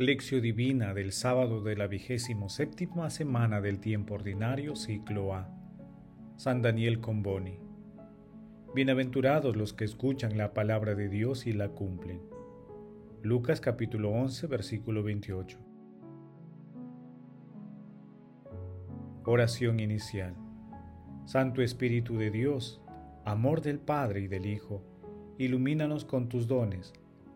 Lección Divina del sábado de la vigésimo séptima semana del tiempo ordinario, ciclo A. San Daniel Comboni. Bienaventurados los que escuchan la palabra de Dios y la cumplen. Lucas capítulo 11, versículo 28. Oración inicial. Santo Espíritu de Dios, amor del Padre y del Hijo, ilumínanos con tus dones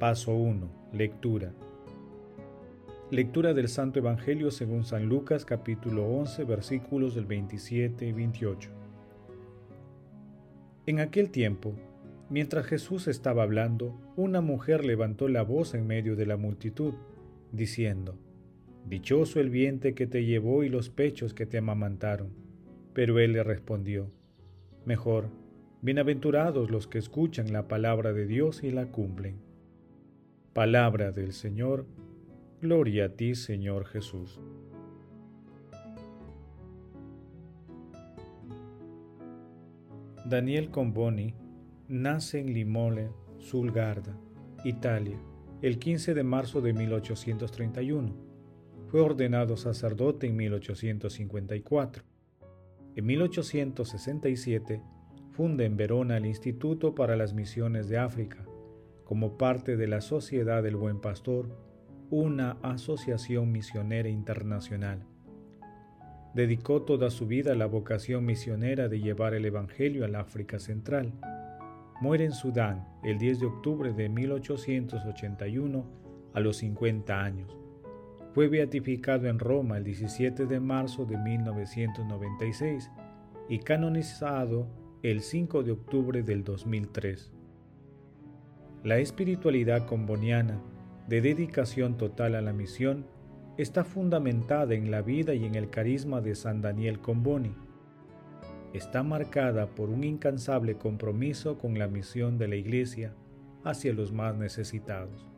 Paso 1. Lectura. Lectura del Santo Evangelio según San Lucas capítulo 11 versículos del 27 y 28. En aquel tiempo, mientras Jesús estaba hablando, una mujer levantó la voz en medio de la multitud, diciendo, Dichoso el vientre que te llevó y los pechos que te amamantaron. Pero él le respondió, Mejor, bienaventurados los que escuchan la palabra de Dios y la cumplen. Palabra del Señor, gloria a ti Señor Jesús. Daniel Comboni nace en Limole, Sulgarda, Italia, el 15 de marzo de 1831. Fue ordenado sacerdote en 1854. En 1867 funda en Verona el Instituto para las Misiones de África, como parte de la Sociedad del Buen Pastor, una asociación misionera internacional. Dedicó toda su vida a la vocación misionera de llevar el Evangelio al África Central. Muere en Sudán el 10 de octubre de 1881 a los 50 años. Fue beatificado en Roma el 17 de marzo de 1996 y canonizado el 5 de octubre del 2003. La espiritualidad comboniana, de dedicación total a la misión, está fundamentada en la vida y en el carisma de San Daniel Comboni. Está marcada por un incansable compromiso con la misión de la Iglesia hacia los más necesitados.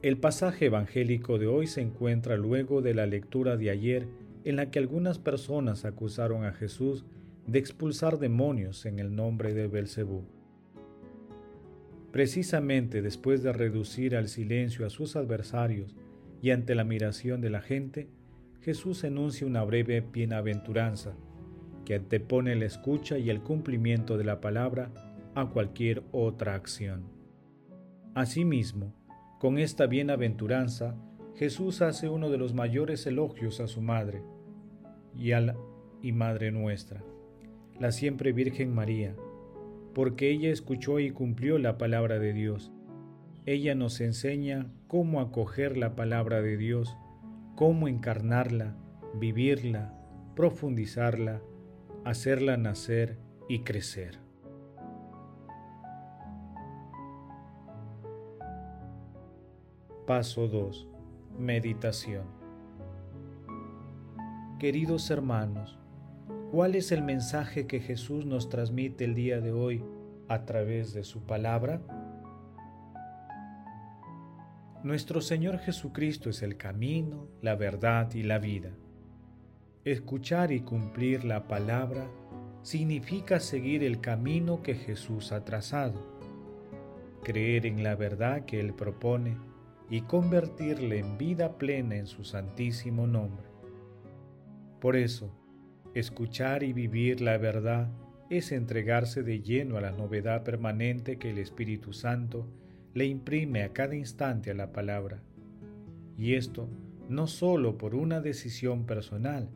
El pasaje evangélico de hoy se encuentra luego de la lectura de ayer en la que algunas personas acusaron a Jesús de expulsar demonios en el nombre de Belcebú. Precisamente después de reducir al silencio a sus adversarios y ante la admiración de la gente, Jesús enuncia una breve bienaventuranza que antepone la escucha y el cumplimiento de la palabra a cualquier otra acción. Asimismo, con esta bienaventuranza, Jesús hace uno de los mayores elogios a su Madre y, a la, y Madre nuestra, la siempre Virgen María, porque ella escuchó y cumplió la palabra de Dios. Ella nos enseña cómo acoger la palabra de Dios, cómo encarnarla, vivirla, profundizarla, hacerla nacer y crecer. Paso 2. Meditación. Queridos hermanos, ¿Cuál es el mensaje que Jesús nos transmite el día de hoy a través de su palabra? Nuestro Señor Jesucristo es el camino, la verdad y la vida. Escuchar y cumplir la palabra significa seguir el camino que Jesús ha trazado, creer en la verdad que Él propone y convertirle en vida plena en su santísimo nombre. Por eso, Escuchar y vivir la verdad es entregarse de lleno a la novedad permanente que el Espíritu Santo le imprime a cada instante a la palabra. Y esto no sólo por una decisión personal,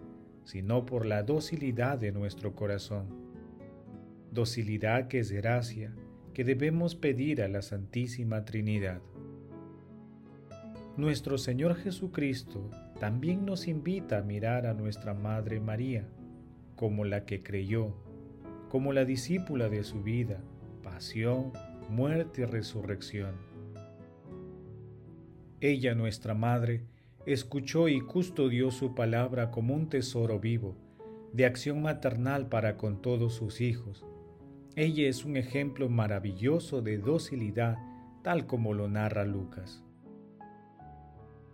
sino por la docilidad de nuestro corazón. Docilidad que es gracia, que debemos pedir a la Santísima Trinidad. Nuestro Señor Jesucristo también nos invita a mirar a nuestra Madre María, como la que creyó, como la discípula de su vida, pasión, muerte y resurrección. Ella, nuestra Madre, escuchó y custodió su palabra como un tesoro vivo, de acción maternal para con todos sus hijos. Ella es un ejemplo maravilloso de docilidad, tal como lo narra Lucas.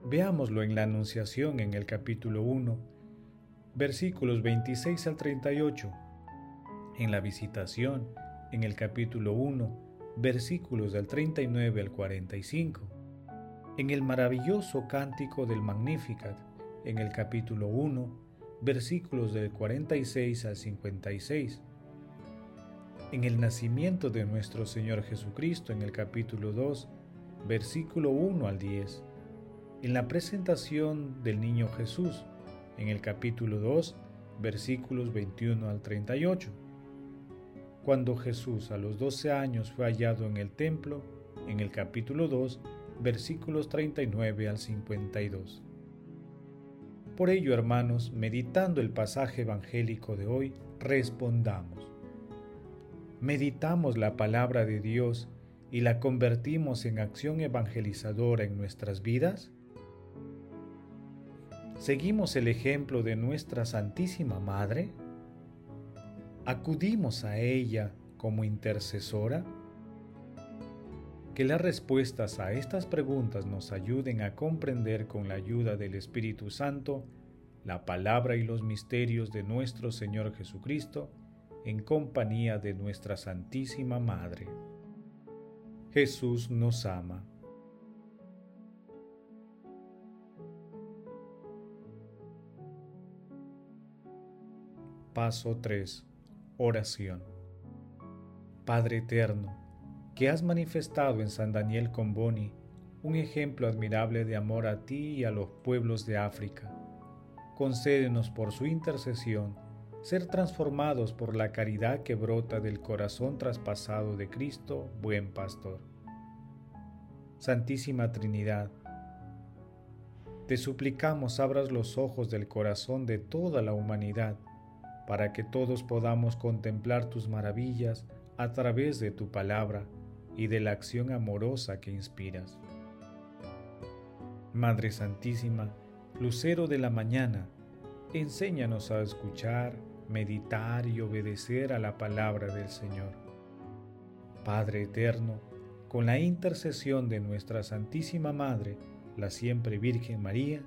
Veámoslo en la Anunciación en el capítulo 1, versículos 26 al 38, en la Visitación en el capítulo 1, versículos del 39 al 45, en el maravilloso cántico del Magnificat en el capítulo 1, versículos del 46 al 56, en el nacimiento de nuestro Señor Jesucristo en el capítulo 2, versículo 1 al 10, en la presentación del niño Jesús en el capítulo 2, versículos 21 al 38. Cuando Jesús a los 12 años fue hallado en el templo, en el capítulo 2, versículos 39 al 52. Por ello, hermanos, meditando el pasaje evangélico de hoy, respondamos. ¿Meditamos la palabra de Dios y la convertimos en acción evangelizadora en nuestras vidas? ¿Seguimos el ejemplo de nuestra Santísima Madre? ¿Acudimos a ella como intercesora? Que las respuestas a estas preguntas nos ayuden a comprender con la ayuda del Espíritu Santo la palabra y los misterios de nuestro Señor Jesucristo en compañía de nuestra Santísima Madre. Jesús nos ama. Paso 3. Oración. Padre Eterno, que has manifestado en San Daniel Comboni un ejemplo admirable de amor a ti y a los pueblos de África, concédenos por su intercesión ser transformados por la caridad que brota del corazón traspasado de Cristo, buen pastor. Santísima Trinidad, te suplicamos abras los ojos del corazón de toda la humanidad, para que todos podamos contemplar tus maravillas a través de tu palabra y de la acción amorosa que inspiras. Madre Santísima, Lucero de la mañana, enséñanos a escuchar, meditar y obedecer a la palabra del Señor. Padre Eterno, con la intercesión de nuestra Santísima Madre, la siempre Virgen María,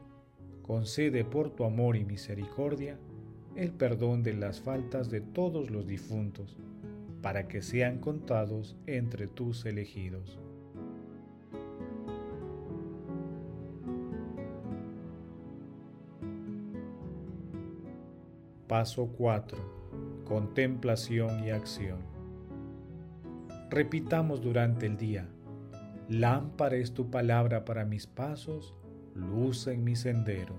concede por tu amor y misericordia el perdón de las faltas de todos los difuntos, para que sean contados entre tus elegidos. Paso 4. Contemplación y acción. Repitamos durante el día. Lámpara es tu palabra para mis pasos, luz en mi sendero.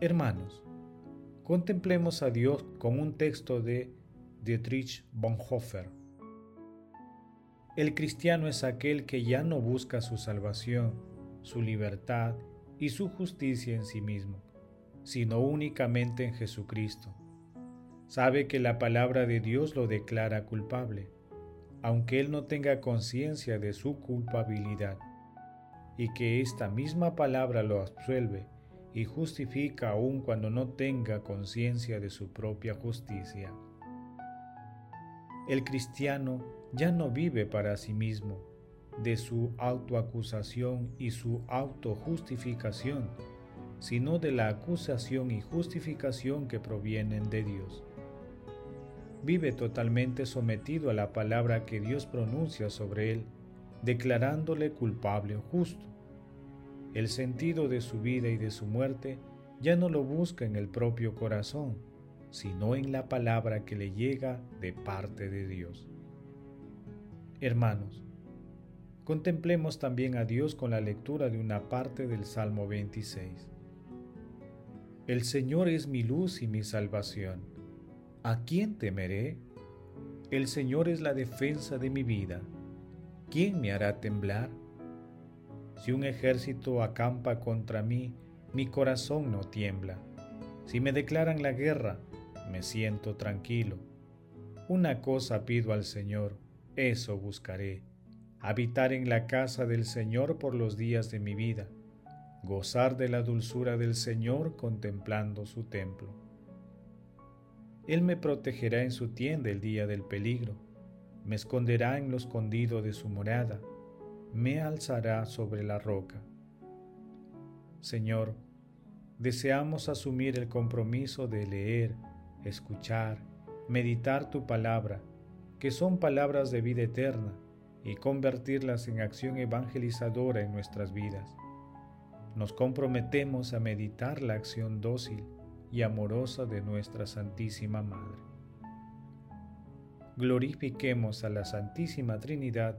Hermanos, Contemplemos a Dios con un texto de Dietrich Bonhoeffer. El cristiano es aquel que ya no busca su salvación, su libertad y su justicia en sí mismo, sino únicamente en Jesucristo. Sabe que la palabra de Dios lo declara culpable, aunque él no tenga conciencia de su culpabilidad, y que esta misma palabra lo absuelve y justifica aun cuando no tenga conciencia de su propia justicia. El cristiano ya no vive para sí mismo, de su autoacusación y su autojustificación, sino de la acusación y justificación que provienen de Dios. Vive totalmente sometido a la palabra que Dios pronuncia sobre él, declarándole culpable o justo el sentido de su vida y de su muerte ya no lo busca en el propio corazón, sino en la palabra que le llega de parte de Dios. Hermanos, contemplemos también a Dios con la lectura de una parte del Salmo 26. El Señor es mi luz y mi salvación. ¿A quién temeré? El Señor es la defensa de mi vida. ¿Quién me hará temblar? Si un ejército acampa contra mí, mi corazón no tiembla. Si me declaran la guerra, me siento tranquilo. Una cosa pido al Señor, eso buscaré, habitar en la casa del Señor por los días de mi vida, gozar de la dulzura del Señor contemplando su templo. Él me protegerá en su tienda el día del peligro, me esconderá en lo escondido de su morada, me alzará sobre la roca. Señor, deseamos asumir el compromiso de leer, escuchar, meditar tu palabra, que son palabras de vida eterna, y convertirlas en acción evangelizadora en nuestras vidas. Nos comprometemos a meditar la acción dócil y amorosa de nuestra Santísima Madre. Glorifiquemos a la Santísima Trinidad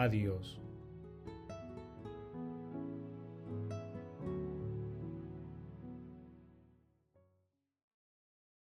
a Dios.